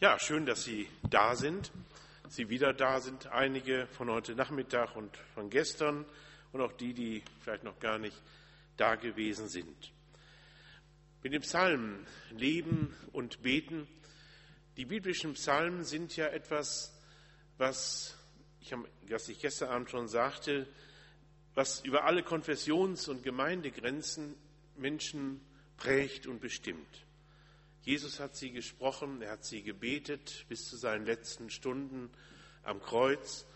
Ja, schön, dass Sie da sind. Sie wieder da sind, einige von heute Nachmittag und von gestern und auch die, die vielleicht noch gar nicht da gewesen sind. Mit dem Psalm Leben und Beten. Die biblischen Psalmen sind ja etwas, was ich, was ich gestern Abend schon sagte, was über alle Konfessions- und Gemeindegrenzen Menschen prägt und bestimmt. Jesus hat sie gesprochen, er hat sie gebetet bis zu seinen letzten Stunden am Kreuz.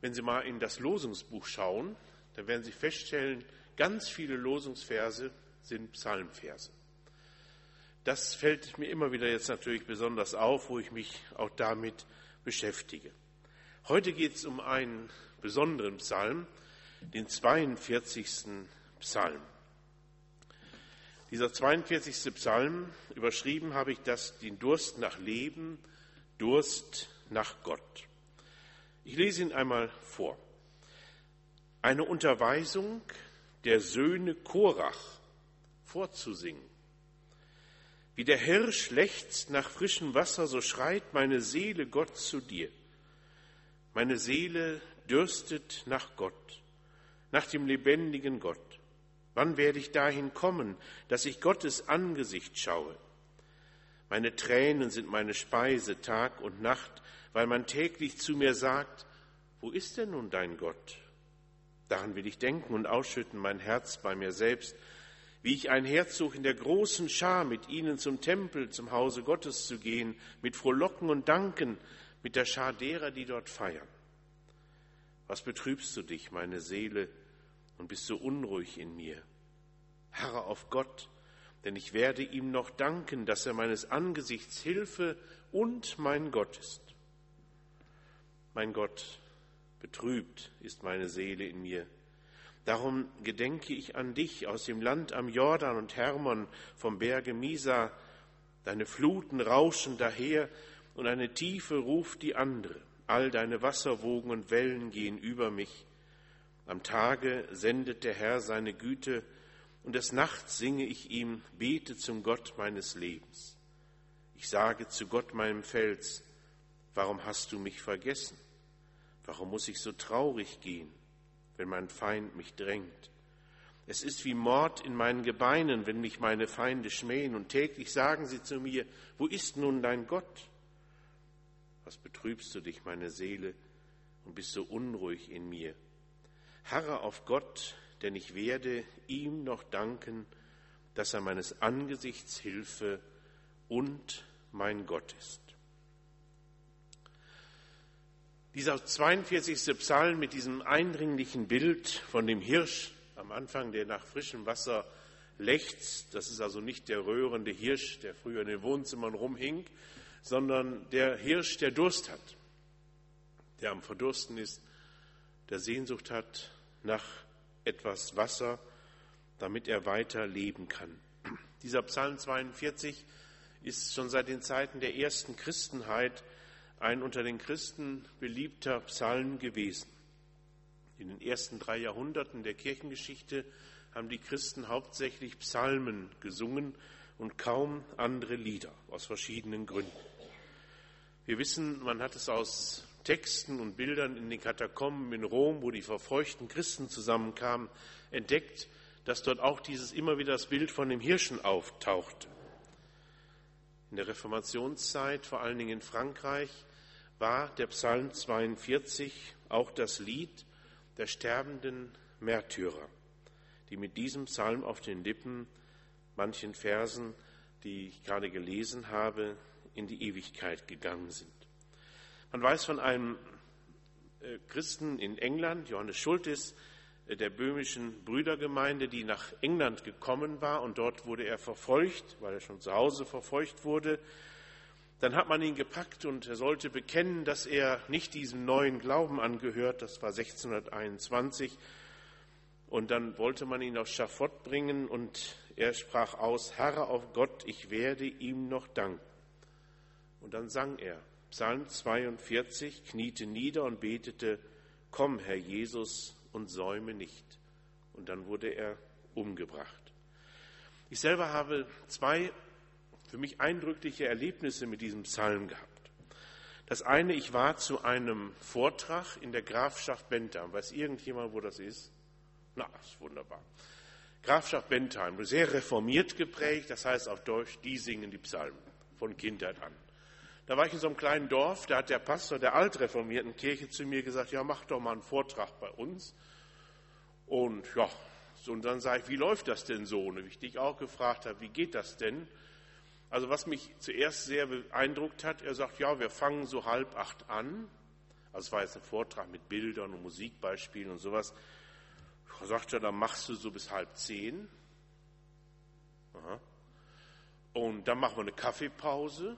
Wenn Sie mal in das Losungsbuch schauen, dann werden Sie feststellen, ganz viele Losungsverse sind Psalmverse. Das fällt mir immer wieder jetzt natürlich besonders auf, wo ich mich auch damit beschäftige. Heute geht es um einen besonderen Psalm, den 42. Psalm. Dieser 42. Psalm, überschrieben habe ich das, den Durst nach Leben, Durst nach Gott. Ich lese ihn einmal vor. Eine Unterweisung der Söhne Korach vorzusingen. Wie der Hirsch lechzt nach frischem Wasser, so schreit meine Seele Gott zu dir. Meine Seele dürstet nach Gott, nach dem lebendigen Gott. Wann werde ich dahin kommen, dass ich Gottes Angesicht schaue? Meine Tränen sind meine Speise Tag und Nacht, weil man täglich zu mir sagt, wo ist denn nun dein Gott? Daran will ich denken und ausschütten mein Herz bei mir selbst, wie ich ein Herzog in der großen Schar mit ihnen zum Tempel, zum Hause Gottes zu gehen, mit Frohlocken und Danken, mit der Schar derer, die dort feiern. Was betrübst du dich, meine Seele, und bist so unruhig in mir. Harre auf Gott, denn ich werde ihm noch danken, dass er meines Angesichts Hilfe und mein Gott ist. Mein Gott, betrübt ist meine Seele in mir. Darum gedenke ich an dich aus dem Land am Jordan und Hermon vom Berge Misa. Deine Fluten rauschen daher und eine Tiefe ruft die andere. All deine Wasserwogen und Wellen gehen über mich. Am Tage sendet der Herr seine Güte, und des Nachts singe ich ihm, bete zum Gott meines Lebens. Ich sage zu Gott meinem Fels, warum hast du mich vergessen? Warum muss ich so traurig gehen, wenn mein Feind mich drängt? Es ist wie Mord in meinen Gebeinen, wenn mich meine Feinde schmähen, und täglich sagen sie zu mir, wo ist nun dein Gott? Was betrübst du dich, meine Seele, und bist so unruhig in mir? Harre auf Gott, denn ich werde ihm noch danken, dass er meines Angesichts Hilfe und mein Gott ist. Dieser 42. Psalm mit diesem eindringlichen Bild von dem Hirsch am Anfang, der nach frischem Wasser lechzt, das ist also nicht der röhrende Hirsch, der früher in den Wohnzimmern rumhing, sondern der Hirsch, der Durst hat, der am Verdursten ist, der Sehnsucht hat nach etwas Wasser, damit er weiter leben kann. Dieser Psalm 42 ist schon seit den Zeiten der ersten Christenheit ein unter den Christen beliebter Psalm gewesen. In den ersten drei Jahrhunderten der Kirchengeschichte haben die Christen hauptsächlich Psalmen gesungen und kaum andere Lieder aus verschiedenen Gründen. Wir wissen, man hat es aus Texten und Bildern in den Katakomben in Rom, wo die verfeuchten Christen zusammenkamen, entdeckt, dass dort auch dieses immer wieder das Bild von dem Hirschen auftauchte. In der Reformationszeit, vor allen Dingen in Frankreich, war der Psalm 42 auch das Lied der sterbenden Märtyrer, die mit diesem Psalm auf den Lippen manchen Versen, die ich gerade gelesen habe, in die Ewigkeit gegangen sind. Man weiß von einem äh, Christen in England, Johannes Schultes, äh, der böhmischen Brüdergemeinde, die nach England gekommen war und dort wurde er verfolgt, weil er schon zu Hause verfolgt wurde. Dann hat man ihn gepackt und er sollte bekennen, dass er nicht diesem neuen Glauben angehört. Das war 1621. Und dann wollte man ihn aufs Schafott bringen und er sprach aus, Herr auf Gott, ich werde ihm noch danken. Und dann sang er, Psalm 42, kniete nieder und betete, Komm, Herr Jesus, und säume nicht. Und dann wurde er umgebracht. Ich selber habe zwei für mich eindrückliche Erlebnisse mit diesem Psalm gehabt. Das eine, ich war zu einem Vortrag in der Grafschaft Bentham. Weiß irgendjemand, wo das ist? Na, ist wunderbar. Grafschaft Bentheim, sehr reformiert geprägt, das heißt auf Deutsch, die singen die Psalmen von Kindheit an. Da war ich in so einem kleinen Dorf, da hat der Pastor der altreformierten Kirche zu mir gesagt, ja, mach doch mal einen Vortrag bei uns. Und ja, so, und dann sage ich, wie läuft das denn so? Und ich dich auch gefragt habe, wie geht das denn? Also was mich zuerst sehr beeindruckt hat, er sagt, ja, wir fangen so halb acht an. Also es war jetzt ein Vortrag mit Bildern und Musikbeispielen und sowas. Da sagt er, dann machst du so bis halb zehn. Aha. Und dann machen wir eine Kaffeepause.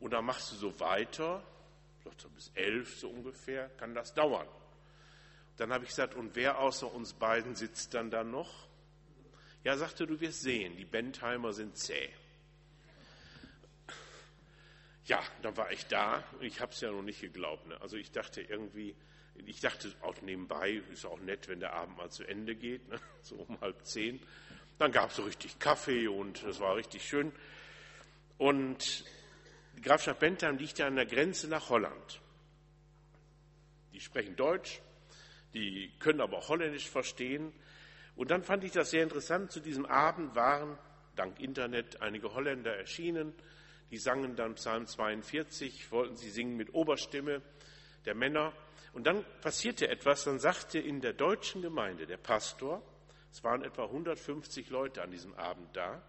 Und dann machst du so weiter. Sagt er, bis elf so ungefähr kann das dauern. Dann habe ich gesagt, und wer außer uns beiden sitzt dann da noch? Ja, sagte, du wirst sehen, die Bentheimer sind zäh. Ja, dann war ich da ich habe es ja noch nicht geglaubt. Ne? Also ich dachte irgendwie, ich dachte auch nebenbei, ist auch nett, wenn der Abend mal zu Ende geht, ne? so um halb zehn. Dann gab es so richtig Kaffee und das war richtig schön. Und die Grafschaft Bentheim liegt ja an der Grenze nach Holland. Die sprechen Deutsch, die können aber auch Holländisch verstehen. Und dann fand ich das sehr interessant. Zu diesem Abend waren dank Internet einige Holländer erschienen. Die sangen dann Psalm 42, wollten sie singen mit Oberstimme der Männer. Und dann passierte etwas, dann sagte in der deutschen Gemeinde der Pastor, es waren etwa 150 Leute an diesem Abend da,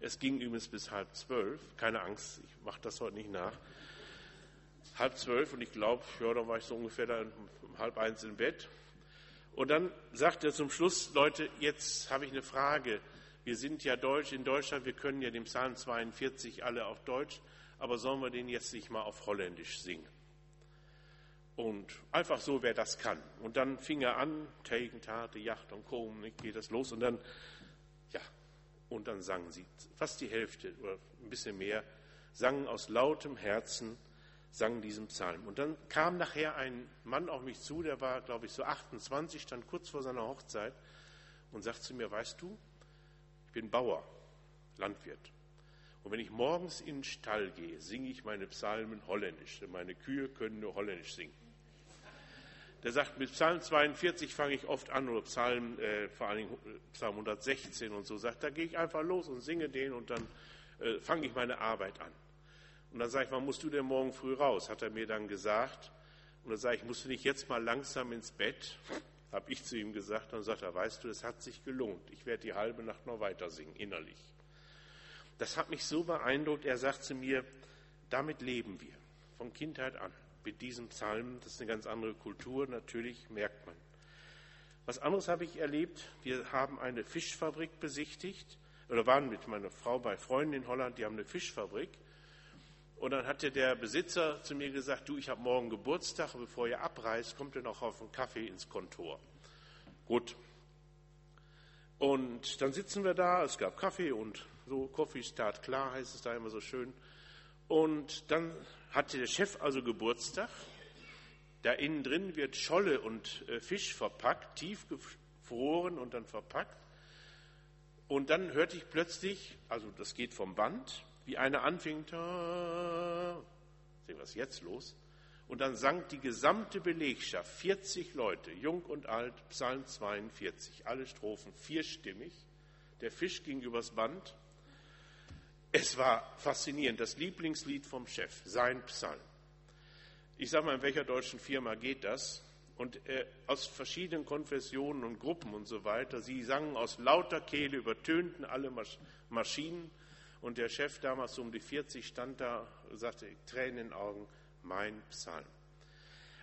es ging übrigens bis halb zwölf, keine Angst, ich mache das heute nicht nach, halb zwölf und ich glaube, ja, da war ich so ungefähr da um halb eins im Bett und dann sagt er zum Schluss, Leute, jetzt habe ich eine Frage. Wir sind ja Deutsch in Deutschland, wir können ja den Psalm 42 alle auf Deutsch, aber sollen wir den jetzt nicht mal auf Holländisch singen? Und einfach so, wer das kann. Und dann fing er an, Tegen, Tate, Yacht und Kom, geht das los. Und dann, und dann sangen sie, fast die Hälfte oder ein bisschen mehr, sangen aus lautem Herzen sang diesen Psalm. Und dann kam nachher ein Mann auf mich zu, der war, glaube ich, so 28, stand kurz vor seiner Hochzeit und sagt zu mir, weißt du, ich bin Bauer, Landwirt. Und wenn ich morgens in den Stall gehe, singe ich meine Psalmen holländisch, denn meine Kühe können nur holländisch singen. Der sagt, mit Psalm 42 fange ich oft an, oder Psalm, äh, vor allen Dingen Psalm 116 und so, sagt, da gehe ich einfach los und singe den und dann äh, fange ich meine Arbeit an. Und dann sage ich, wann musst du denn morgen früh raus? Hat er mir dann gesagt. Und dann sage ich, musst du nicht jetzt mal langsam ins Bett? Habe ich zu ihm gesagt. Und dann sagt er, weißt du, es hat sich gelohnt. Ich werde die halbe Nacht noch weiter singen, innerlich. Das hat mich so beeindruckt. Er sagt zu mir, damit leben wir. Von Kindheit an. Mit diesem Psalm. Das ist eine ganz andere Kultur. Natürlich merkt man. Was anderes habe ich erlebt. Wir haben eine Fischfabrik besichtigt. Oder waren mit meiner Frau bei Freunden in Holland. Die haben eine Fischfabrik. Und dann hatte der Besitzer zu mir gesagt, du, ich habe morgen Geburtstag, bevor ihr abreist, kommt ihr noch auf einen Kaffee ins Kontor. Gut. Und dann sitzen wir da, es gab Kaffee und so, Coffee Start klar heißt es da immer so schön. Und dann hatte der Chef also Geburtstag. Da innen drin wird Scholle und äh, Fisch verpackt, tief gefroren und dann verpackt. Und dann hörte ich plötzlich, also das geht vom Band, wie einer anfing, ta, sehen was jetzt los? Und dann sang die gesamte Belegschaft, 40 Leute, jung und alt, Psalm 42, alle Strophen vierstimmig. Der Fisch ging übers Band. Es war faszinierend, das Lieblingslied vom Chef, sein Psalm. Ich sage mal, in welcher deutschen Firma geht das? Und äh, aus verschiedenen Konfessionen und Gruppen und so weiter. Sie sangen aus lauter Kehle, übertönten alle Maschinen und der Chef damals um die 40 stand da sagte, Tränen in den Augen, mein Psalm.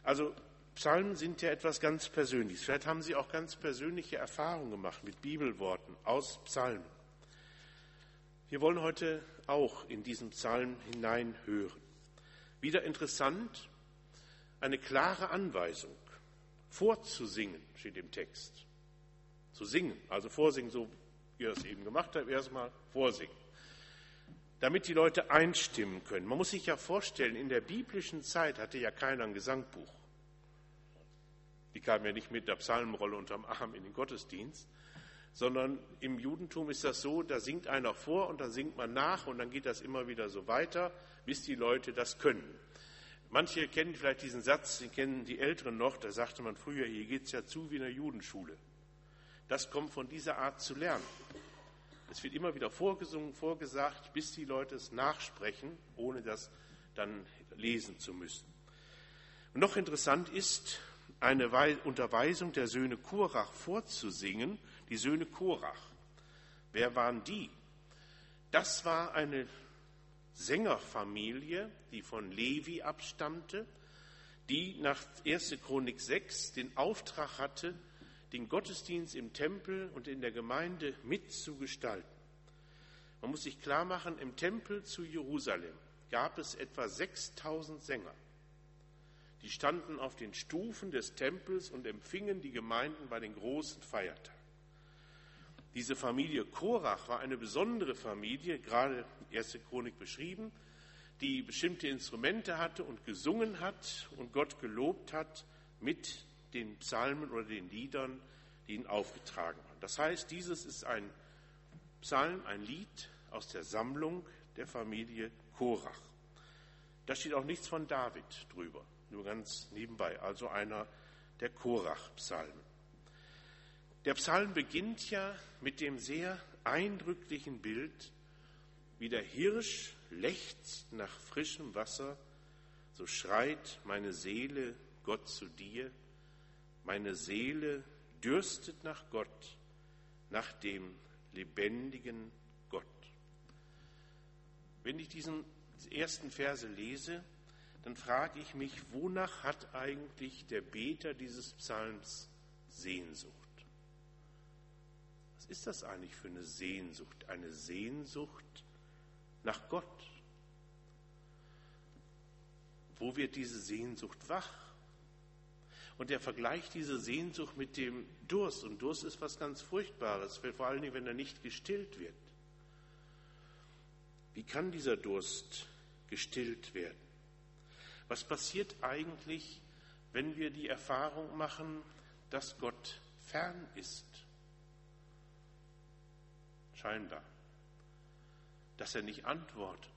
Also Psalmen sind ja etwas ganz Persönliches. Vielleicht haben Sie auch ganz persönliche Erfahrungen gemacht mit Bibelworten aus Psalmen. Wir wollen heute auch in diesen Psalm hineinhören. Wieder interessant, eine klare Anweisung, vorzusingen, steht im Text. Zu singen, also vorsingen, so wie ihr es eben gemacht habt, erstmal vorsingen damit die Leute einstimmen können. Man muss sich ja vorstellen, in der biblischen Zeit hatte ja keiner ein Gesangbuch. Die kamen ja nicht mit der Psalmenrolle unterm Arm in den Gottesdienst, sondern im Judentum ist das so, da singt einer vor und dann singt man nach und dann geht das immer wieder so weiter, bis die Leute das können. Manche kennen vielleicht diesen Satz, den kennen die Älteren noch, da sagte man früher, hier geht es ja zu wie in der Judenschule. Das kommt von dieser Art zu lernen. Es wird immer wieder vorgesungen, vorgesagt, bis die Leute es nachsprechen, ohne das dann lesen zu müssen. Und noch interessant ist, eine Unterweisung der Söhne Korach vorzusingen, die Söhne Korach. Wer waren die? Das war eine Sängerfamilie, die von Levi abstammte, die nach 1. Chronik 6 den Auftrag hatte, den Gottesdienst im Tempel und in der Gemeinde mitzugestalten. Man muss sich klar machen, im Tempel zu Jerusalem gab es etwa 6000 Sänger. Die standen auf den Stufen des Tempels und empfingen die Gemeinden bei den großen Feiertagen. Diese Familie Korach war eine besondere Familie, gerade erste Chronik beschrieben, die bestimmte Instrumente hatte und gesungen hat und Gott gelobt hat mit den Psalmen oder den Liedern, die ihnen aufgetragen waren. Das heißt, dieses ist ein Psalm, ein Lied aus der Sammlung der Familie Korach. Da steht auch nichts von David drüber, nur ganz nebenbei, also einer der Korach-Psalmen. Der Psalm beginnt ja mit dem sehr eindrücklichen Bild, wie der Hirsch lechzt nach frischem Wasser, so schreit meine Seele Gott zu dir, meine Seele dürstet nach Gott, nach dem lebendigen Gott. Wenn ich diesen ersten Verse lese, dann frage ich mich, wonach hat eigentlich der Beter dieses Psalms Sehnsucht? Ist das eigentlich für eine Sehnsucht? Eine Sehnsucht nach Gott. Wo wird diese Sehnsucht wach? Und er vergleicht diese Sehnsucht mit dem Durst. Und Durst ist was ganz Furchtbares, vor allen Dingen, wenn er nicht gestillt wird. Wie kann dieser Durst gestillt werden? Was passiert eigentlich, wenn wir die Erfahrung machen, dass Gott fern ist? Scheinbar. Dass er nicht antwortet.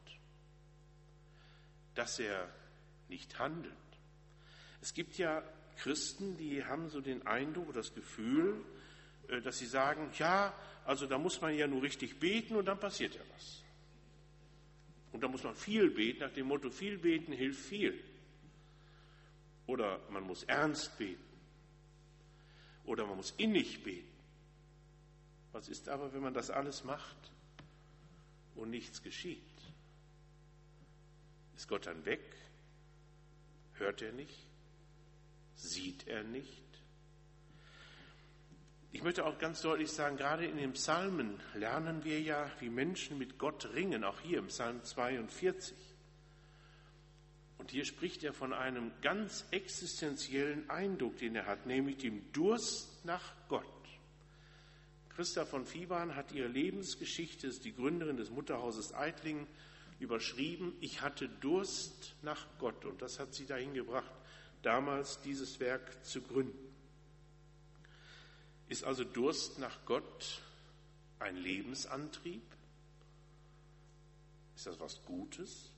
Dass er nicht handelt. Es gibt ja Christen, die haben so den Eindruck oder das Gefühl, äh, dass sie sagen, ja, also da muss man ja nur richtig beten und dann passiert ja was. Und da muss man viel beten, nach dem Motto, viel beten hilft viel. Oder man muss ernst beten. Oder man muss innig beten. Was ist aber, wenn man das alles macht und nichts geschieht? Ist Gott dann weg? Hört er nicht? Sieht er nicht? Ich möchte auch ganz deutlich sagen, gerade in den Psalmen lernen wir ja, wie Menschen mit Gott ringen, auch hier im Psalm 42. Und hier spricht er von einem ganz existenziellen Eindruck, den er hat, nämlich dem Durst nach Gott. Christa von Fiebahn hat ihre Lebensgeschichte, die Gründerin des Mutterhauses Eitlingen, überschrieben, ich hatte Durst nach Gott. Und das hat sie dahin gebracht, damals dieses Werk zu gründen. Ist also Durst nach Gott ein Lebensantrieb? Ist das was Gutes?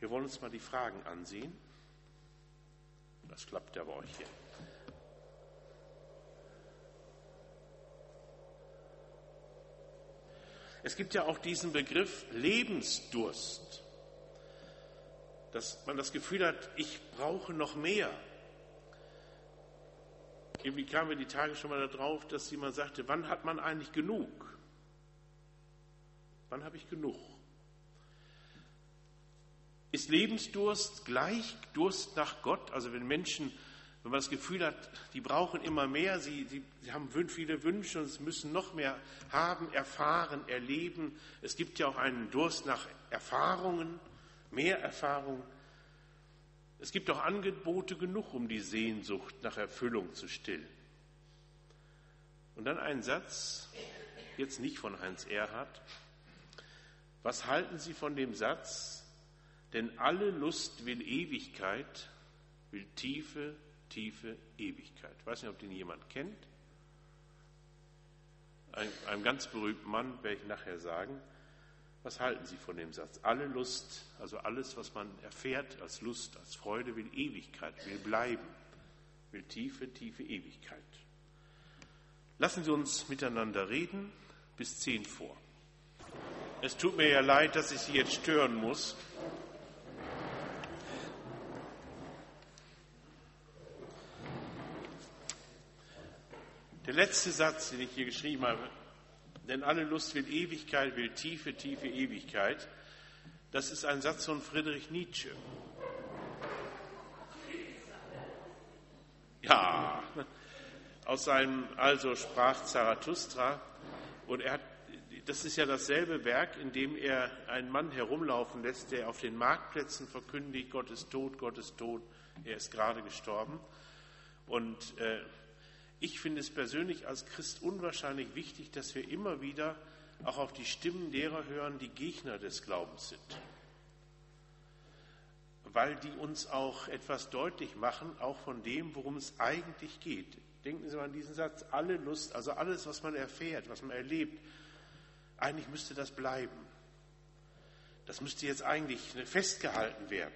Wir wollen uns mal die Fragen ansehen. Das klappt ja bei euch hier. Es gibt ja auch diesen Begriff Lebensdurst, dass man das Gefühl hat, ich brauche noch mehr. Irgendwie kamen wir die Tage schon mal darauf, dass jemand sagte, wann hat man eigentlich genug? Wann habe ich genug? Ist Lebensdurst gleich Durst nach Gott? Also wenn Menschen wenn man das Gefühl hat, die brauchen immer mehr, sie, sie, sie haben viele Wünsche und müssen noch mehr haben, erfahren, erleben. Es gibt ja auch einen Durst nach Erfahrungen, mehr Erfahrung. Es gibt auch Angebote genug, um die Sehnsucht nach Erfüllung zu stillen. Und dann ein Satz, jetzt nicht von Heinz Erhard. Was halten Sie von dem Satz? Denn alle Lust will Ewigkeit, will Tiefe, tiefe Ewigkeit. Ich weiß nicht, ob den jemand kennt. einem ganz berühmten Mann, werde ich nachher sagen. Was halten Sie von dem Satz? Alle Lust, also alles, was man erfährt als Lust, als Freude, will Ewigkeit, will bleiben, will tiefe, tiefe Ewigkeit. Lassen Sie uns miteinander reden bis zehn vor. Es tut mir ja leid, dass ich Sie jetzt stören muss. Der letzte Satz, den ich hier geschrieben habe, denn alle Lust will Ewigkeit, will tiefe, tiefe Ewigkeit, das ist ein Satz von Friedrich Nietzsche. Ja, aus seinem Also sprach Zarathustra und er hat das ist ja dasselbe Werk, in dem er einen Mann herumlaufen lässt, der auf den Marktplätzen verkündigt, Gott ist tot, Gott ist tot, er ist gerade gestorben. Und äh, ich finde es persönlich als Christ unwahrscheinlich wichtig, dass wir immer wieder auch auf die Stimmen derer hören, die Gegner des Glaubens sind. Weil die uns auch etwas deutlich machen, auch von dem, worum es eigentlich geht. Denken Sie mal an diesen Satz, alle Lust, also alles, was man erfährt, was man erlebt, eigentlich müsste das bleiben. Das müsste jetzt eigentlich festgehalten werden.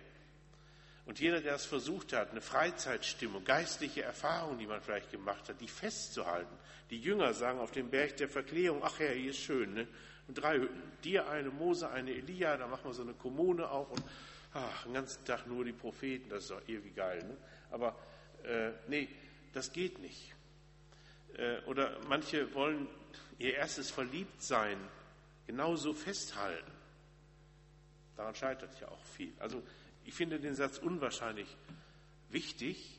Und jeder, der es versucht hat, eine Freizeitstimmung, geistliche Erfahrungen, die man vielleicht gemacht hat, die festzuhalten. Die Jünger sagen auf dem Berg der Verklärung, ach ja, hier ist schön, ne? Und drei Hütten, dir eine, Mose, eine Elia, da machen wir so eine Kommune auf und ach, den ganzen Tag nur die Propheten, das ist doch irgendwie geil, ne? Aber äh, nee, das geht nicht. Äh, oder manche wollen ihr erstes Verliebtsein genauso festhalten. Daran scheitert ja auch viel. Also ich finde den Satz unwahrscheinlich wichtig,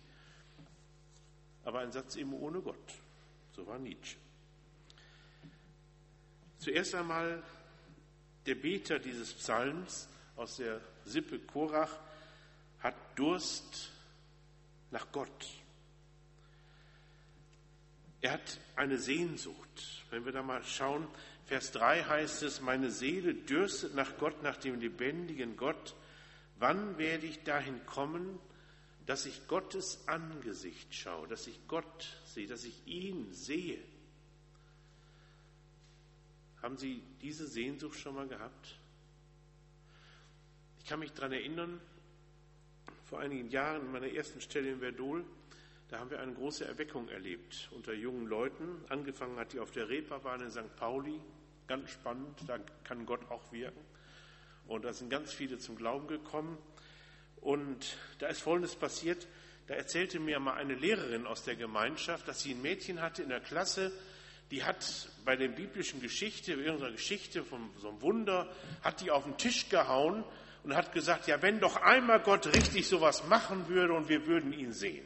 aber ein Satz eben ohne Gott. So war Nietzsche. Zuerst einmal der Beter dieses Psalms aus der Sippe Korach hat Durst nach Gott. Er hat eine Sehnsucht. Wenn wir da mal schauen, Vers 3 heißt es, meine Seele dürstet nach Gott, nach dem lebendigen Gott. Wann werde ich dahin kommen, dass ich Gottes Angesicht schaue, dass ich Gott sehe, dass ich ihn sehe? Haben Sie diese Sehnsucht schon mal gehabt? Ich kann mich daran erinnern, vor einigen Jahren in meiner ersten Stelle in Verdol, da haben wir eine große Erweckung erlebt unter jungen Leuten. Angefangen hat die auf der Reeperbahn in St. Pauli. Ganz spannend, da kann Gott auch wirken. Und da sind ganz viele zum Glauben gekommen. Und da ist Folgendes passiert. Da erzählte mir mal eine Lehrerin aus der Gemeinschaft, dass sie ein Mädchen hatte in der Klasse, die hat bei der biblischen Geschichte, irgendeiner Geschichte von so einem Wunder, hat die auf den Tisch gehauen und hat gesagt, ja, wenn doch einmal Gott richtig sowas machen würde und wir würden ihn sehen.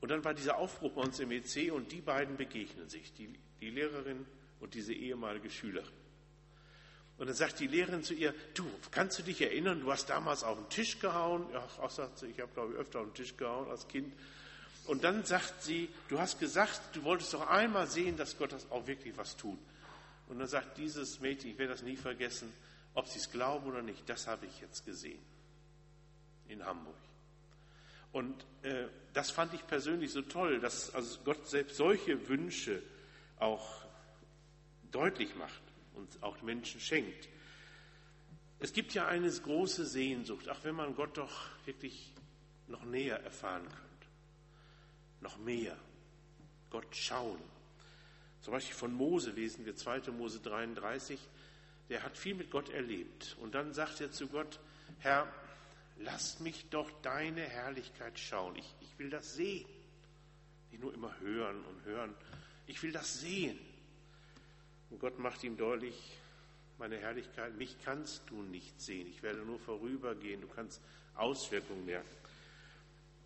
Und dann war dieser Aufbruch bei uns im EC und die beiden begegnen sich, die, die Lehrerin und diese ehemalige Schülerin. Und dann sagt die Lehrerin zu ihr, du, kannst du dich erinnern, du hast damals auf den Tisch gehauen? Ja, auch sagt sie, ich habe glaube ich öfter auf den Tisch gehauen als Kind. Und dann sagt sie, du hast gesagt, du wolltest doch einmal sehen, dass Gott das auch wirklich was tut. Und dann sagt dieses Mädchen, ich werde das nie vergessen, ob sie es glauben oder nicht, das habe ich jetzt gesehen. In Hamburg. Und äh, das fand ich persönlich so toll, dass also Gott selbst solche Wünsche auch deutlich macht und auch Menschen schenkt. Es gibt ja eine große Sehnsucht, auch wenn man Gott doch wirklich noch näher erfahren könnte. Noch mehr. Gott schauen. Zum Beispiel von Mose lesen wir 2. Mose 33. Der hat viel mit Gott erlebt. Und dann sagt er zu Gott, Herr, lass mich doch deine Herrlichkeit schauen. Ich, ich will das sehen. Nicht nur immer hören und hören. Ich will das sehen. Und Gott macht ihm deutlich, meine Herrlichkeit, mich kannst du nicht sehen. Ich werde nur vorübergehen. Du kannst Auswirkungen merken.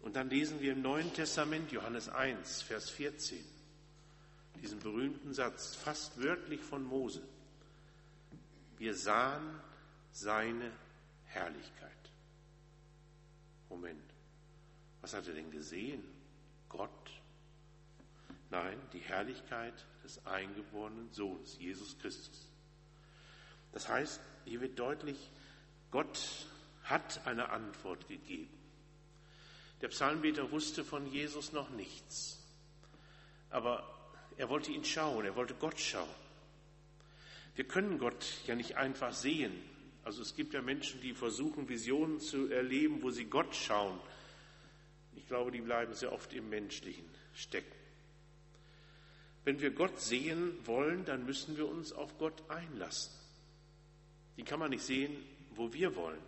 Und dann lesen wir im Neuen Testament, Johannes 1, Vers 14, diesen berühmten Satz, fast wörtlich von Mose. Wir sahen seine Herrlichkeit. Moment, was hat er denn gesehen? Gott? Nein, die Herrlichkeit des eingeborenen Sohnes, Jesus Christus. Das heißt, hier wird deutlich, Gott hat eine Antwort gegeben. Der Psalmbeter wusste von Jesus noch nichts. Aber er wollte ihn schauen, er wollte Gott schauen. Wir können Gott ja nicht einfach sehen. Also es gibt ja Menschen, die versuchen, Visionen zu erleben, wo sie Gott schauen. Ich glaube, die bleiben sehr oft im Menschlichen stecken. Wenn wir Gott sehen wollen, dann müssen wir uns auf Gott einlassen. Die kann man nicht sehen, wo wir wollen.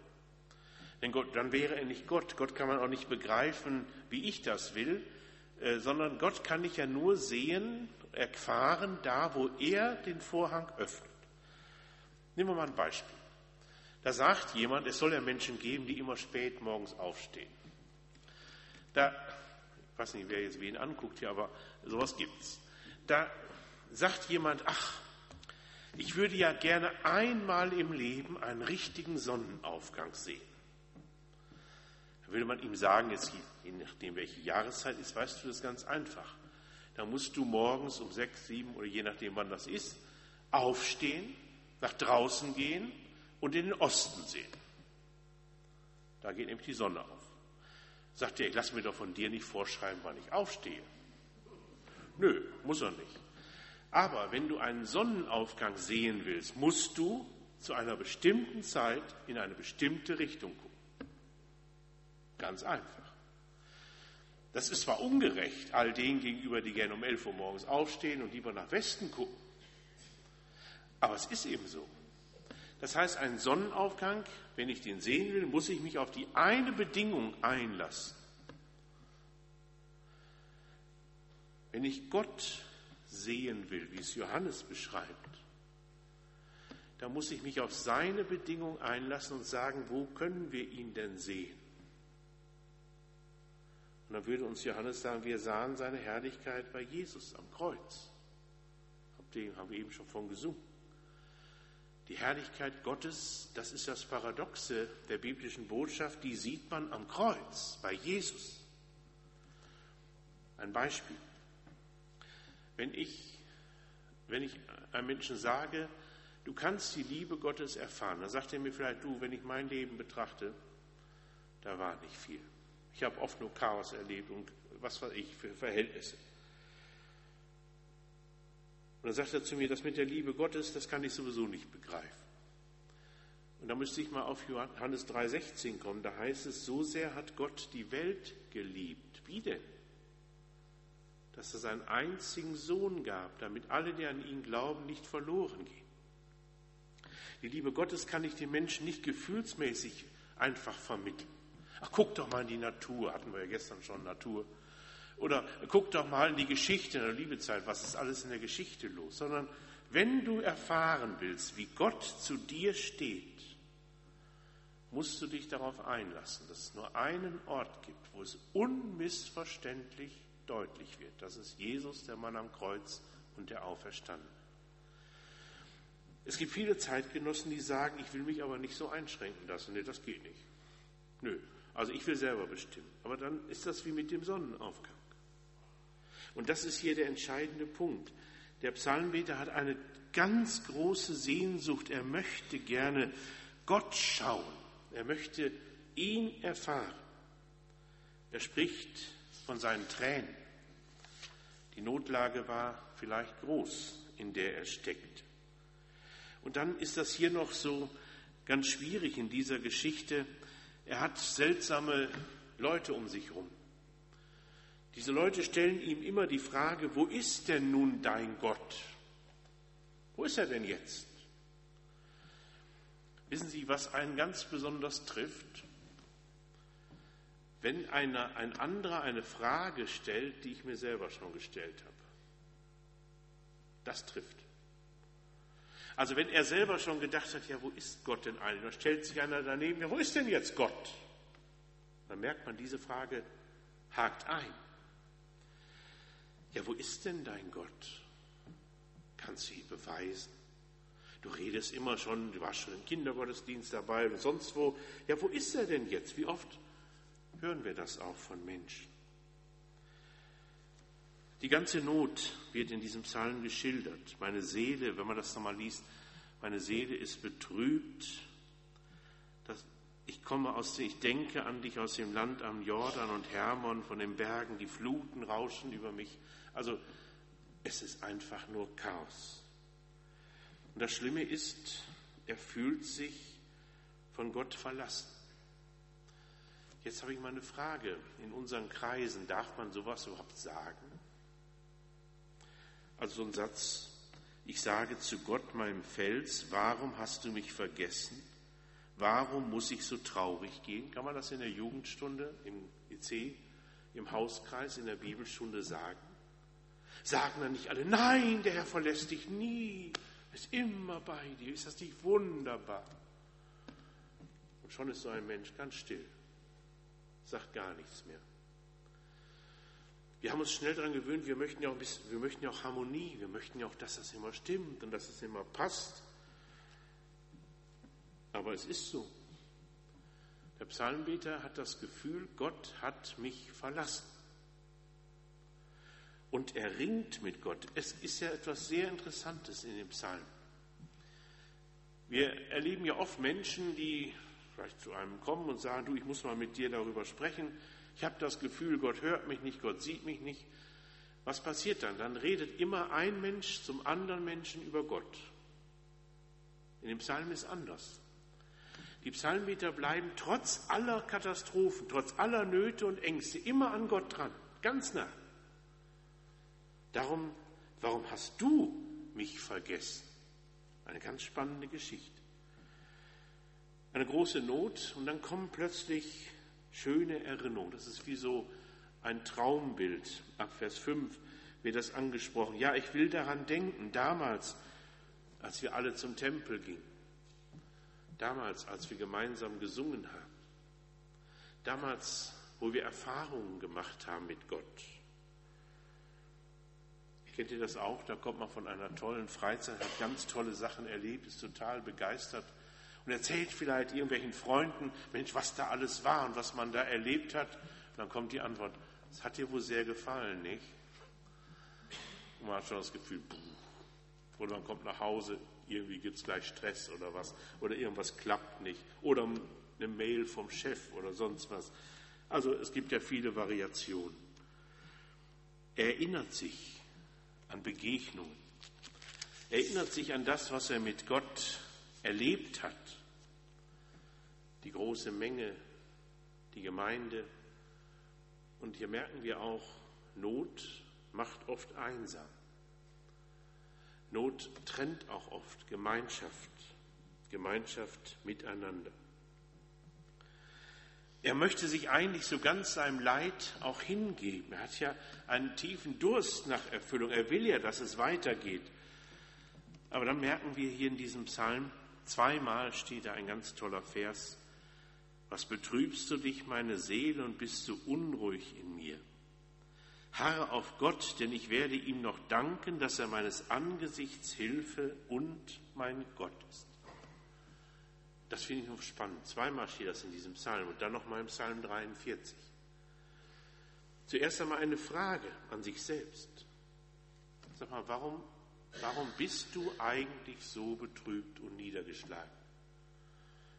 Denn Gott, dann wäre er nicht Gott. Gott kann man auch nicht begreifen, wie ich das will, äh, sondern Gott kann ich ja nur sehen, erfahren, da wo er den Vorhang öffnet. Nehmen wir mal ein Beispiel. Da sagt jemand, es soll ja Menschen geben, die immer spät morgens aufstehen. Da, ich weiß nicht, wer jetzt wen anguckt hier, aber sowas gibt's. Da sagt jemand, ach, ich würde ja gerne einmal im Leben einen richtigen Sonnenaufgang sehen. Da würde man ihm sagen, jetzt je nachdem welche Jahreszeit ist, weißt du das ganz einfach. Da musst du morgens um sechs, sieben oder je nachdem wann das ist, aufstehen, nach draußen gehen und in den Osten sehen. Da geht nämlich die Sonne auf. Sagt er, ich lass mir doch von dir nicht vorschreiben, wann ich aufstehe. Nö, muss er nicht. Aber wenn du einen Sonnenaufgang sehen willst, musst du zu einer bestimmten Zeit in eine bestimmte Richtung gucken. Ganz einfach. Das ist zwar ungerecht all denen gegenüber, die gerne um 11 Uhr morgens aufstehen und lieber nach Westen gucken, aber es ist eben so. Das heißt, einen Sonnenaufgang, wenn ich den sehen will, muss ich mich auf die eine Bedingung einlassen. Wenn ich Gott sehen will, wie es Johannes beschreibt, dann muss ich mich auf seine Bedingung einlassen und sagen, wo können wir ihn denn sehen? Und dann würde uns Johannes sagen, wir sahen seine Herrlichkeit bei Jesus am Kreuz. Dem haben wir eben schon von gesungen. Die Herrlichkeit Gottes, das ist das Paradoxe der biblischen Botschaft, die sieht man am Kreuz bei Jesus. Ein Beispiel. Wenn ich, wenn ich einem Menschen sage, du kannst die Liebe Gottes erfahren, dann sagt er mir vielleicht, du, wenn ich mein Leben betrachte, da war nicht viel. Ich habe oft nur Chaos erlebt und was weiß ich für Verhältnisse. Und dann sagt er zu mir, das mit der Liebe Gottes, das kann ich sowieso nicht begreifen. Und da müsste ich mal auf Johannes 3,16 kommen. Da heißt es, so sehr hat Gott die Welt geliebt. Wie denn? Dass er seinen einzigen Sohn gab, damit alle, die an ihn glauben, nicht verloren gehen. Die Liebe Gottes kann ich den Menschen nicht gefühlsmäßig einfach vermitteln. Ach, guck doch mal in die Natur, hatten wir ja gestern schon Natur. Oder guck doch mal in die Geschichte in der Liebezeit, was ist alles in der Geschichte los. Sondern wenn du erfahren willst, wie Gott zu dir steht, musst du dich darauf einlassen, dass es nur einen Ort gibt, wo es unmissverständlich deutlich wird. Das ist Jesus, der Mann am Kreuz und der Auferstanden. Es gibt viele Zeitgenossen, die sagen, ich will mich aber nicht so einschränken lassen. Nee, das geht nicht. Nö, also ich will selber bestimmen. Aber dann ist das wie mit dem Sonnenaufgang. Und das ist hier der entscheidende Punkt. Der Psalmbeter hat eine ganz große Sehnsucht. Er möchte gerne Gott schauen. Er möchte ihn erfahren. Er spricht von seinen Tränen. Die Notlage war vielleicht groß, in der er steckt. Und dann ist das hier noch so ganz schwierig in dieser Geschichte. Er hat seltsame Leute um sich herum. Diese Leute stellen ihm immer die Frage, wo ist denn nun dein Gott? Wo ist er denn jetzt? Wissen Sie, was einen ganz besonders trifft? Wenn einer, ein anderer eine Frage stellt, die ich mir selber schon gestellt habe. Das trifft. Also wenn er selber schon gedacht hat, ja, wo ist Gott denn eigentlich? Da stellt sich einer daneben, ja, wo ist denn jetzt Gott? Dann merkt man, diese Frage hakt ein. Ja, wo ist denn dein Gott? Kannst du ihn beweisen? Du redest immer schon, du warst schon im Kindergottesdienst dabei und sonst wo. Ja, wo ist er denn jetzt? Wie oft hören wir das auch von Menschen. Die ganze Not wird in diesem Psalm geschildert. Meine Seele, wenn man das nochmal liest, meine Seele ist betrübt. Das, ich komme aus, ich denke an dich aus dem Land am Jordan und Hermon, von den Bergen, die Fluten rauschen über mich. Also es ist einfach nur Chaos. Und das Schlimme ist, er fühlt sich von Gott verlassen. Jetzt habe ich mal eine Frage. In unseren Kreisen, darf man sowas überhaupt sagen? Also so ein Satz, ich sage zu Gott, meinem Fels, warum hast du mich vergessen? Warum muss ich so traurig gehen? Kann man das in der Jugendstunde, im EC, im Hauskreis, in der Bibelstunde sagen? Sagen dann nicht alle, nein, der Herr verlässt dich nie, ist immer bei dir, ist das nicht wunderbar? Und schon ist so ein Mensch ganz still, sagt gar nichts mehr. Wir haben uns schnell daran gewöhnt, wir möchten ja auch, bisschen, wir möchten ja auch Harmonie, wir möchten ja auch, dass das immer stimmt und dass es immer passt. Aber es ist so. Der Psalmbeter hat das Gefühl, Gott hat mich verlassen. Und er ringt mit Gott. Es ist ja etwas sehr Interessantes in dem Psalm. Wir erleben ja oft Menschen, die vielleicht zu einem kommen und sagen, du, ich muss mal mit dir darüber sprechen. Ich habe das Gefühl, Gott hört mich nicht, Gott sieht mich nicht. Was passiert dann? Dann redet immer ein Mensch zum anderen Menschen über Gott. In dem Psalm ist anders. Die Psalmbeter bleiben trotz aller Katastrophen, trotz aller Nöte und Ängste immer an Gott dran, ganz nah. Darum, warum hast du mich vergessen? Eine ganz spannende Geschichte. Eine große Not und dann kommen plötzlich schöne Erinnerungen. Das ist wie so ein Traumbild. Ab Vers 5 wird das angesprochen. Ja, ich will daran denken, damals, als wir alle zum Tempel gingen. Damals, als wir gemeinsam gesungen haben. Damals, wo wir Erfahrungen gemacht haben mit Gott. Kennt ihr das auch? Da kommt man von einer tollen Freizeit, hat ganz tolle Sachen erlebt, ist total begeistert und erzählt vielleicht irgendwelchen Freunden, Mensch, was da alles war und was man da erlebt hat. Und dann kommt die Antwort, es hat dir wohl sehr gefallen, nicht? Und man hat schon das Gefühl, puh. oder man kommt nach Hause, irgendwie gibt es gleich Stress oder was, oder irgendwas klappt nicht, oder eine Mail vom Chef oder sonst was. Also es gibt ja viele Variationen. Er erinnert sich an Begegnungen. Er erinnert sich an das, was er mit Gott erlebt hat. Die große Menge, die Gemeinde. Und hier merken wir auch, Not macht oft einsam. Not trennt auch oft Gemeinschaft, Gemeinschaft miteinander. Er möchte sich eigentlich so ganz seinem Leid auch hingeben. Er hat ja einen tiefen Durst nach Erfüllung. Er will ja, dass es weitergeht. Aber dann merken wir hier in diesem Psalm, zweimal steht da ein ganz toller Vers. Was betrübst du dich, meine Seele, und bist du unruhig in mir? Harre auf Gott, denn ich werde ihm noch danken, dass er meines Angesichts Hilfe und mein Gott ist. Das finde ich noch spannend. Zweimal steht das in diesem Psalm und dann nochmal im Psalm 43. Zuerst einmal eine Frage an sich selbst. Sag mal, warum, warum bist du eigentlich so betrübt und niedergeschlagen?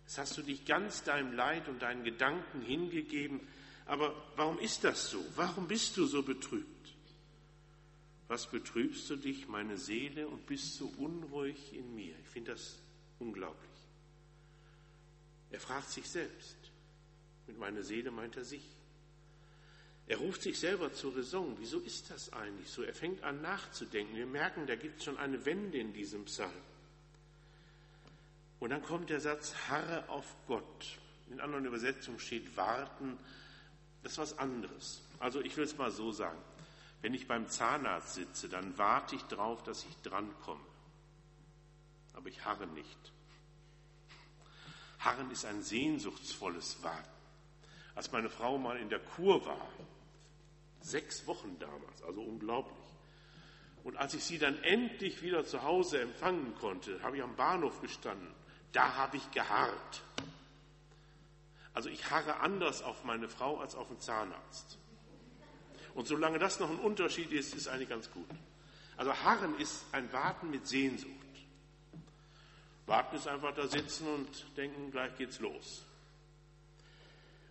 Jetzt hast du dich ganz deinem Leid und deinen Gedanken hingegeben, aber warum ist das so? Warum bist du so betrübt? Was betrübst du dich, meine Seele, und bist so unruhig in mir? Ich finde das unglaublich. Er fragt sich selbst. Mit meiner Seele meint er sich. Er ruft sich selber zur Raison. Wieso ist das eigentlich so? Er fängt an nachzudenken. Wir merken, da gibt es schon eine Wende in diesem Psalm. Und dann kommt der Satz, harre auf Gott. In anderen Übersetzungen steht warten. Das ist was anderes. Also ich will es mal so sagen. Wenn ich beim Zahnarzt sitze, dann warte ich darauf, dass ich drankomme. Aber ich harre nicht. Harren ist ein sehnsuchtsvolles Warten. Als meine Frau mal in der Kur war, sechs Wochen damals, also unglaublich. Und als ich sie dann endlich wieder zu Hause empfangen konnte, habe ich am Bahnhof gestanden. Da habe ich geharrt. Also ich harre anders auf meine Frau als auf den Zahnarzt. Und solange das noch ein Unterschied ist, ist eigentlich ganz gut. Also Harren ist ein Warten mit Sehnsucht. Warten ist einfach da sitzen und denken, gleich geht's los.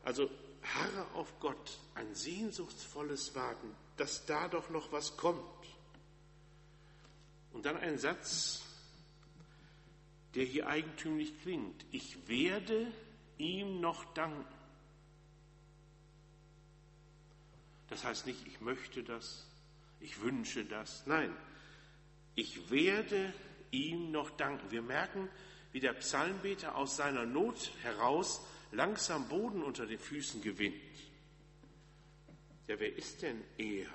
Also harre auf Gott, ein sehnsuchtsvolles Warten, dass da doch noch was kommt. Und dann ein Satz, der hier eigentümlich klingt. Ich werde ihm noch danken. Das heißt nicht, ich möchte das, ich wünsche das. Nein, ich werde ihm noch danken. Wir merken, wie der Psalmbeter aus seiner Not heraus langsam Boden unter den Füßen gewinnt. Ja, wer ist denn er?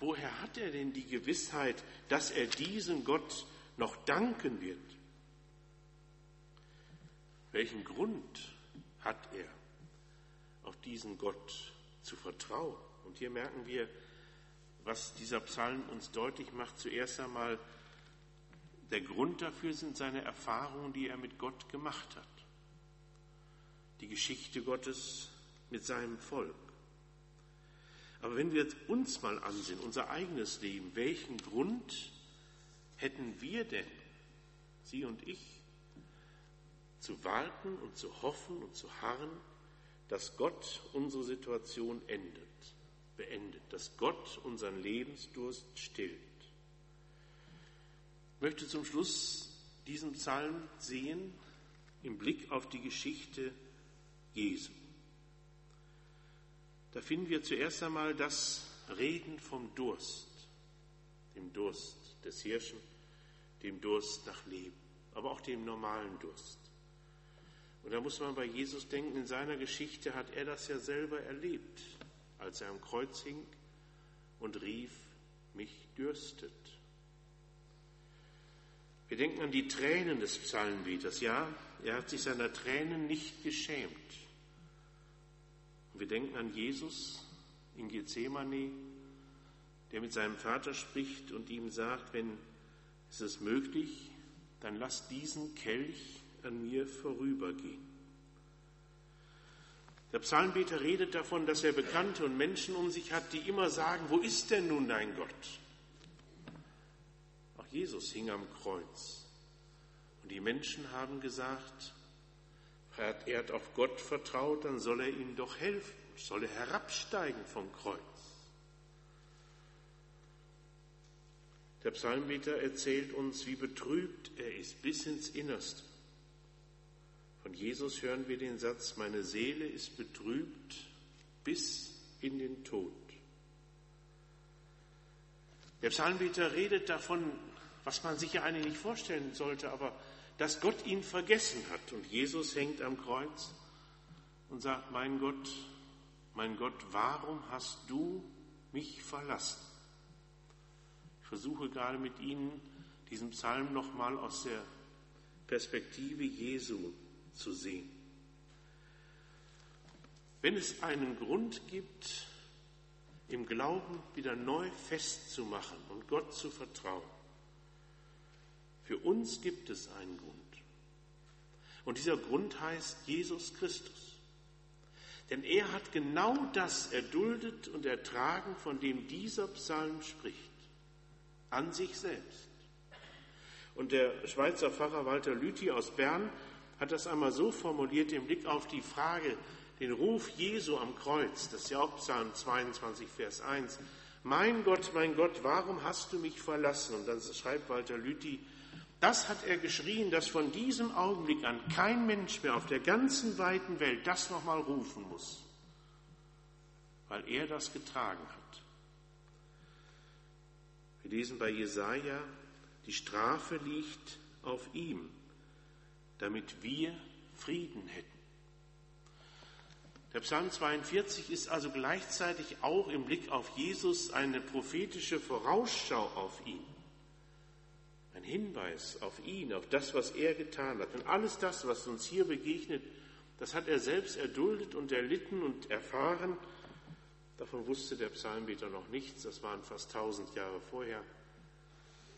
Woher hat er denn die Gewissheit, dass er diesem Gott noch danken wird? Welchen Grund hat er, auf diesen Gott zu vertrauen? Und hier merken wir, was dieser Psalm uns deutlich macht. Zuerst einmal, der Grund dafür sind seine Erfahrungen, die er mit Gott gemacht hat. Die Geschichte Gottes mit seinem Volk. Aber wenn wir uns mal ansehen, unser eigenes Leben, welchen Grund hätten wir denn, Sie und ich, zu warten und zu hoffen und zu harren, dass Gott unsere Situation endet, beendet, dass Gott unseren Lebensdurst stillt. Ich möchte zum Schluss diesen Psalm sehen im Blick auf die Geschichte Jesu. Da finden wir zuerst einmal das Reden vom Durst, dem Durst des Hirschen, dem Durst nach Leben, aber auch dem normalen Durst. Und da muss man bei Jesus denken, in seiner Geschichte hat er das ja selber erlebt, als er am Kreuz hing und rief, mich dürstet. Wir denken an die Tränen des Psalmbieters. Ja, er hat sich seiner Tränen nicht geschämt. Wir denken an Jesus in Gethsemane, der mit seinem Vater spricht und ihm sagt, wenn es ist möglich, dann lass diesen Kelch an mir vorübergehen. Der Psalmbeter redet davon, dass er Bekannte und Menschen um sich hat, die immer sagen, wo ist denn nun dein Gott? Auch Jesus hing am Kreuz. Und die Menschen haben gesagt, er hat auf Gott vertraut, dann soll er ihm doch helfen, soll er herabsteigen vom Kreuz. Der Psalmbeter erzählt uns, wie betrübt er ist bis ins Innerste. Von Jesus hören wir den Satz, meine Seele ist betrübt bis in den Tod. Der Psalmbeter redet davon, was man sich ja eigentlich nicht vorstellen sollte, aber dass Gott ihn vergessen hat. Und Jesus hängt am Kreuz und sagt, mein Gott, mein Gott, warum hast du mich verlassen? Ich versuche gerade mit Ihnen diesen Psalm nochmal aus der Perspektive Jesu zu sehen. Wenn es einen Grund gibt, im Glauben wieder neu festzumachen und Gott zu vertrauen, für uns gibt es einen Grund. Und dieser Grund heißt Jesus Christus. Denn er hat genau das erduldet und ertragen, von dem dieser Psalm spricht, an sich selbst. Und der Schweizer Pfarrer Walter Lüthi aus Bern hat das einmal so formuliert im Blick auf die Frage, den Ruf Jesu am Kreuz, das ist ja auch Psalm 22, Vers 1. Mein Gott, mein Gott, warum hast du mich verlassen? Und dann schreibt Walter Lüthi, das hat er geschrien, dass von diesem Augenblick an kein Mensch mehr auf der ganzen weiten Welt das nochmal rufen muss, weil er das getragen hat. Wir lesen bei Jesaja, die Strafe liegt auf ihm, damit wir Frieden hätten. Der Psalm 42 ist also gleichzeitig auch im Blick auf Jesus eine prophetische Vorausschau auf ihn ein Hinweis auf ihn, auf das, was er getan hat. Und alles das, was uns hier begegnet, das hat er selbst erduldet und erlitten und erfahren. Davon wusste der Psalmbeter noch nichts, das waren fast tausend Jahre vorher.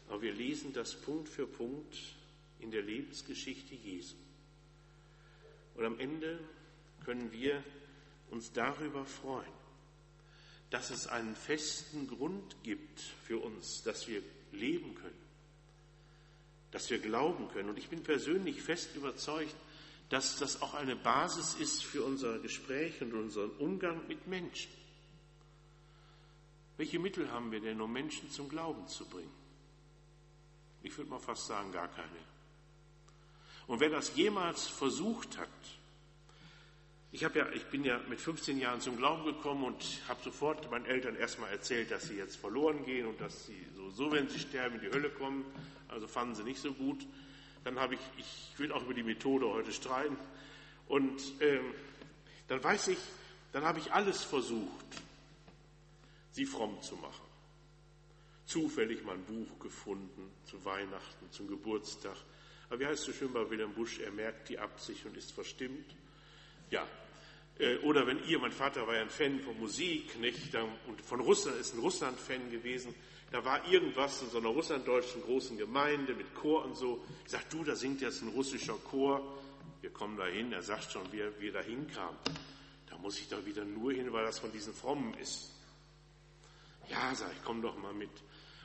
Aber wir lesen das Punkt für Punkt in der Lebensgeschichte Jesu. Und am Ende können wir uns darüber freuen, dass es einen festen Grund gibt für uns, dass wir leben können dass wir glauben können. Und ich bin persönlich fest überzeugt, dass das auch eine Basis ist für unser Gespräch und unseren Umgang mit Menschen. Welche Mittel haben wir denn, um Menschen zum Glauben zu bringen? Ich würde mal fast sagen, gar keine. Und wer das jemals versucht hat, ich, ja, ich bin ja mit 15 Jahren zum Glauben gekommen und habe sofort meinen Eltern erstmal erzählt, dass sie jetzt verloren gehen und dass sie so, so, wenn sie sterben, in die Hölle kommen. Also fanden sie nicht so gut. Dann habe ich, ich will auch über die Methode heute streiten. Und ähm, dann weiß ich, dann habe ich alles versucht, sie fromm zu machen. Zufällig mal ein Buch gefunden zu Weihnachten, zum Geburtstag. Aber wie heißt es so schön bei Wilhelm Busch, er merkt die Absicht und ist verstimmt. Ja, äh, oder wenn ihr, mein Vater war ja ein Fan von Musik, nicht? Und von Russland, ist ein Russland-Fan gewesen. Da war irgendwas in so einer russlanddeutschen großen Gemeinde mit Chor und so. Ich sag, du, da singt jetzt ein russischer Chor. Wir kommen da hin. Er sagt schon, wie er, da hinkam. Da muss ich doch wieder nur hin, weil das von diesen Frommen ist. Ja, sag ich, komm doch mal mit.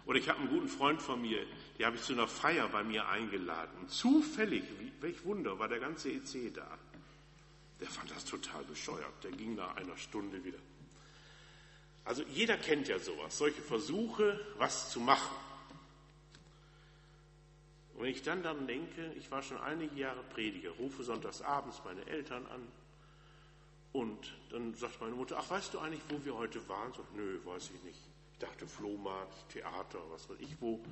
Oder ich habe einen guten Freund von mir, die habe ich zu einer Feier bei mir eingeladen. Und zufällig, welch Wunder, war der ganze EC da. Der fand das total bescheuert. Der ging nach einer Stunde wieder. Also jeder kennt ja sowas, solche Versuche, was zu machen. Und wenn ich dann dann denke, ich war schon einige Jahre Prediger, rufe sonntags abends meine Eltern an und dann sagt meine Mutter, ach, weißt du eigentlich, wo wir heute waren? So, nö, weiß ich nicht. Ich dachte Flohmarkt, Theater, was weiß ich wo.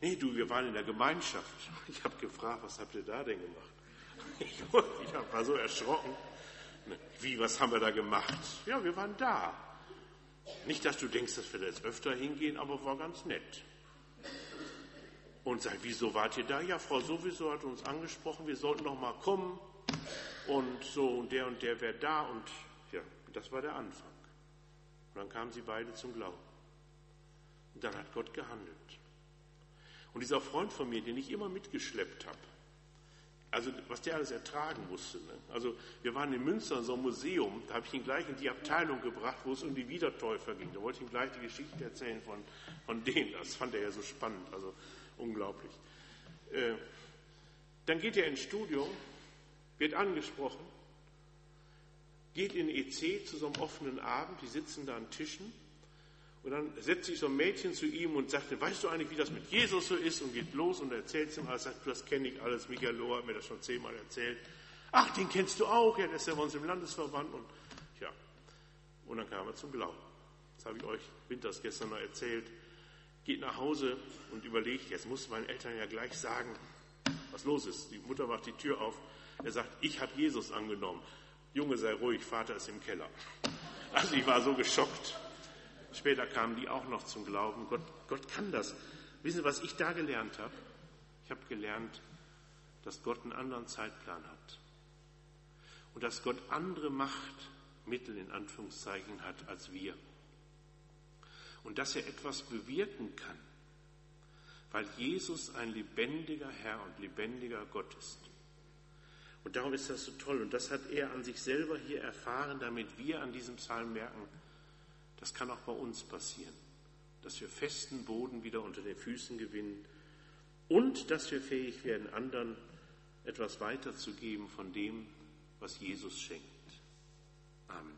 Nee, du, wir waren in der Gemeinschaft. Ich habe gefragt, was habt ihr da denn gemacht? Ich, war so erschrocken. Wie, was haben wir da gemacht? Ja, wir waren da. Nicht, dass du denkst, dass wir da jetzt öfter hingehen, aber war ganz nett. Und sag, wieso wart ihr da? Ja, Frau sowieso hat uns angesprochen, wir sollten noch mal kommen. Und so, und der und der wäre da. Und ja, das war der Anfang. Und dann kamen sie beide zum Glauben. Und dann hat Gott gehandelt. Und dieser Freund von mir, den ich immer mitgeschleppt habe, also was der alles ertragen musste. Ne? Also wir waren in Münster in so einem Museum, da habe ich ihn gleich in die Abteilung gebracht, wo es um die Wiedertäufer ging. Da wollte ich ihm gleich die Geschichte erzählen von, von denen. Das fand er ja so spannend, also unglaublich. Äh, dann geht er ins Studium, wird angesprochen, geht in EC zu so einem offenen Abend, die sitzen da an Tischen und dann setzt sich so ein Mädchen zu ihm und sagte, weißt du eigentlich, wie das mit Jesus so ist? Und geht los und erzählt ihm alles, sagt, das kenne ich alles, Michael Lohr hat mir das schon zehnmal erzählt. Ach, den kennst du auch, ja, der ist ja bei uns im Landesverband und ja. Und dann kam er zum Glauben. Das habe ich euch winters gestern noch erzählt. Geht nach Hause und überlegt, jetzt muss meinen Eltern ja gleich sagen, was los ist. Die Mutter macht die Tür auf. Er sagt, ich habe Jesus angenommen. Junge, sei ruhig, Vater ist im Keller. Also ich war so geschockt. Später kamen die auch noch zum Glauben. Gott, Gott kann das. Wissen Sie, was ich da gelernt habe? Ich habe gelernt, dass Gott einen anderen Zeitplan hat. Und dass Gott andere Machtmittel in Anführungszeichen hat als wir. Und dass er etwas bewirken kann, weil Jesus ein lebendiger Herr und lebendiger Gott ist. Und darum ist das so toll. Und das hat er an sich selber hier erfahren, damit wir an diesem Psalm merken, das kann auch bei uns passieren, dass wir festen Boden wieder unter den Füßen gewinnen und dass wir fähig werden, anderen etwas weiterzugeben von dem, was Jesus schenkt. Amen.